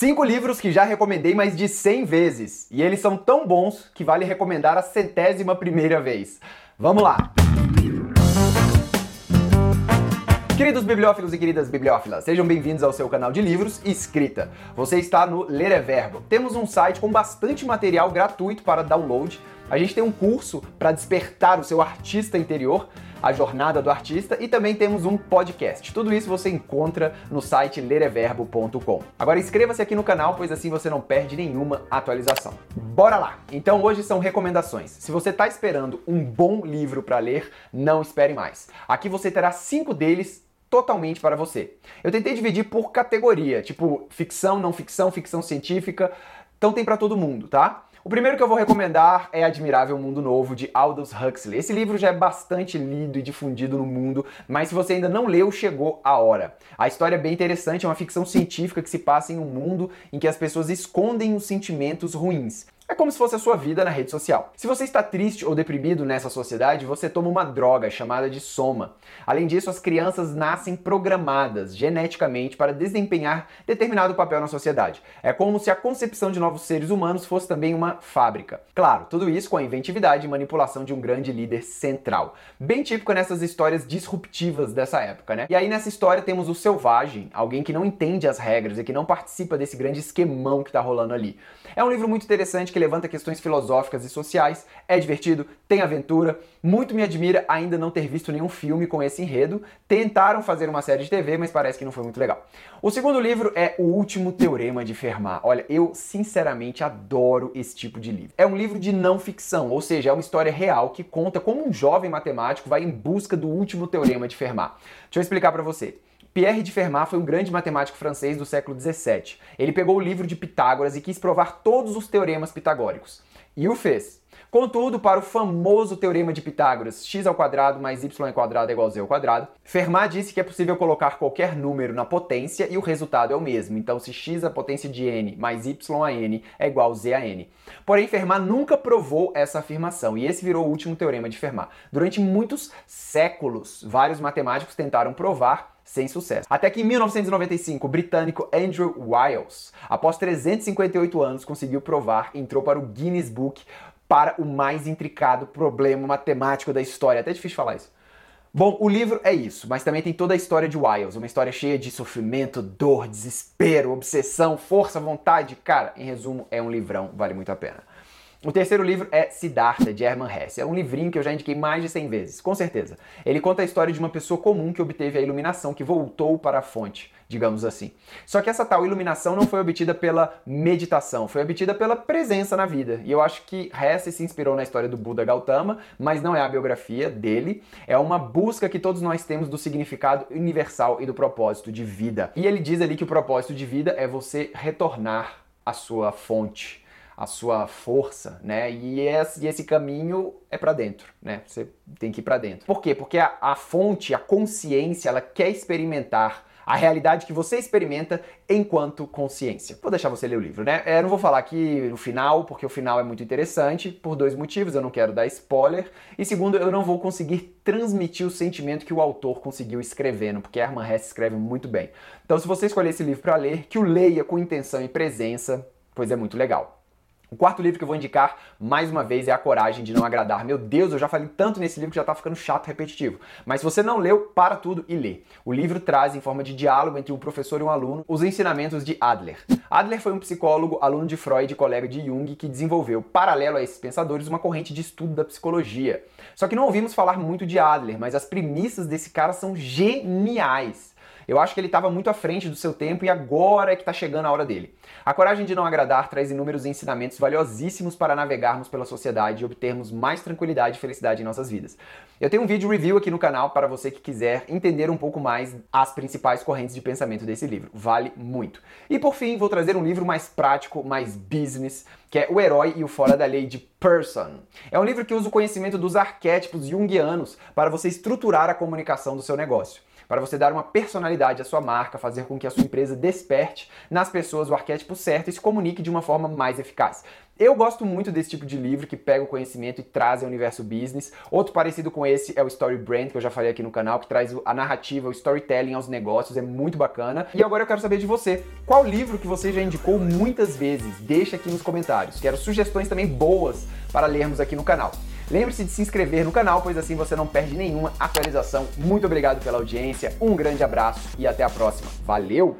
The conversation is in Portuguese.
Cinco livros que já recomendei mais de 100 vezes. E eles são tão bons que vale recomendar a centésima primeira vez. Vamos lá! Queridos bibliófilos e queridas bibliófilas, sejam bem-vindos ao seu canal de livros e escrita. Você está no Ler é Verbo. Temos um site com bastante material gratuito para download. A gente tem um curso para despertar o seu artista interior a jornada do artista e também temos um podcast. Tudo isso você encontra no site lereverbo.com. Agora inscreva-se aqui no canal, pois assim você não perde nenhuma atualização. Bora lá! Então hoje são recomendações. Se você está esperando um bom livro para ler, não espere mais. Aqui você terá cinco deles totalmente para você. Eu tentei dividir por categoria, tipo ficção, não ficção, ficção científica. Então tem para todo mundo, tá? O primeiro que eu vou recomendar é Admirável Mundo Novo, de Aldous Huxley. Esse livro já é bastante lido e difundido no mundo, mas se você ainda não leu, chegou a hora. A história é bem interessante, é uma ficção científica que se passa em um mundo em que as pessoas escondem os sentimentos ruins. Como se fosse a sua vida na rede social. Se você está triste ou deprimido nessa sociedade, você toma uma droga chamada de soma. Além disso, as crianças nascem programadas geneticamente para desempenhar determinado papel na sociedade. É como se a concepção de novos seres humanos fosse também uma fábrica. Claro, tudo isso com a inventividade e manipulação de um grande líder central. Bem típico nessas histórias disruptivas dessa época, né? E aí nessa história temos o selvagem, alguém que não entende as regras e que não participa desse grande esquemão que está rolando ali. É um livro muito interessante que que levanta questões filosóficas e sociais, é divertido, tem aventura. Muito me admira ainda não ter visto nenhum filme com esse enredo. Tentaram fazer uma série de TV, mas parece que não foi muito legal. O segundo livro é O Último Teorema de Fermat. Olha, eu sinceramente adoro esse tipo de livro. É um livro de não ficção, ou seja, é uma história real que conta como um jovem matemático vai em busca do último teorema de Fermat. Deixa eu explicar para você. Pierre de Fermat foi um grande matemático francês do século XVII. Ele pegou o livro de Pitágoras e quis provar todos os teoremas pitagóricos. E o fez. Contudo, para o famoso teorema de Pitágoras, x ao quadrado mais y ao quadrado é igual a z ao quadrado, Fermat disse que é possível colocar qualquer número na potência e o resultado é o mesmo. Então, se x a potência de n mais y a n é igual a z a n. Porém, Fermat nunca provou essa afirmação e esse virou o último teorema de Fermat. Durante muitos séculos, vários matemáticos tentaram provar sem sucesso. Até que em 1995, o britânico Andrew Wiles, após 358 anos, conseguiu provar entrou para o Guinness Book para o mais intricado problema matemático da história. Até difícil falar isso. Bom, o livro é isso, mas também tem toda a história de Wiles, uma história cheia de sofrimento, dor, desespero, obsessão, força, vontade. Cara, em resumo, é um livrão, vale muito a pena. O terceiro livro é Siddhartha, de Hermann Hesse. É um livrinho que eu já indiquei mais de 100 vezes, com certeza. Ele conta a história de uma pessoa comum que obteve a iluminação, que voltou para a fonte, digamos assim. Só que essa tal iluminação não foi obtida pela meditação, foi obtida pela presença na vida. E eu acho que Hesse se inspirou na história do Buda Gautama, mas não é a biografia dele. É uma busca que todos nós temos do significado universal e do propósito de vida. E ele diz ali que o propósito de vida é você retornar à sua fonte a sua força, né? E esse, caminho é para dentro, né? Você tem que ir para dentro. Por quê? Porque a, a fonte, a consciência, ela quer experimentar a realidade que você experimenta enquanto consciência. Vou deixar você ler o livro, né? Eu não vou falar aqui no final, porque o final é muito interessante, por dois motivos. Eu não quero dar spoiler. E segundo, eu não vou conseguir transmitir o sentimento que o autor conseguiu escrevendo, porque Herman Hesse escreve muito bem. Então, se você escolher esse livro para ler, que o leia com intenção e presença, pois é muito legal. O quarto livro que eu vou indicar, mais uma vez, é A Coragem de Não Agradar. Meu Deus, eu já falei tanto nesse livro que já tá ficando chato, repetitivo. Mas se você não leu, para tudo e lê. O livro traz, em forma de diálogo entre um professor e um aluno, os ensinamentos de Adler. Adler foi um psicólogo, aluno de Freud e colega de Jung, que desenvolveu, paralelo a esses pensadores, uma corrente de estudo da psicologia. Só que não ouvimos falar muito de Adler, mas as premissas desse cara são geniais. Eu acho que ele estava muito à frente do seu tempo e agora é que está chegando a hora dele. A coragem de não agradar traz inúmeros ensinamentos valiosíssimos para navegarmos pela sociedade e obtermos mais tranquilidade e felicidade em nossas vidas. Eu tenho um vídeo review aqui no canal para você que quiser entender um pouco mais as principais correntes de pensamento desse livro. Vale muito. E por fim, vou trazer um livro mais prático, mais business, que é O Herói e o Fora da Lei de Person. É um livro que usa o conhecimento dos arquétipos junguianos para você estruturar a comunicação do seu negócio. Para você dar uma personalidade à sua marca, fazer com que a sua empresa desperte nas pessoas o arquétipo certo e se comunique de uma forma mais eficaz. Eu gosto muito desse tipo de livro que pega o conhecimento e traz ao universo business. Outro parecido com esse é o Story Brand, que eu já falei aqui no canal, que traz a narrativa, o storytelling aos negócios, é muito bacana. E agora eu quero saber de você, qual livro que você já indicou muitas vezes? Deixa aqui nos comentários. Quero sugestões também boas para lermos aqui no canal. Lembre-se de se inscrever no canal, pois assim você não perde nenhuma atualização. Muito obrigado pela audiência, um grande abraço e até a próxima. Valeu!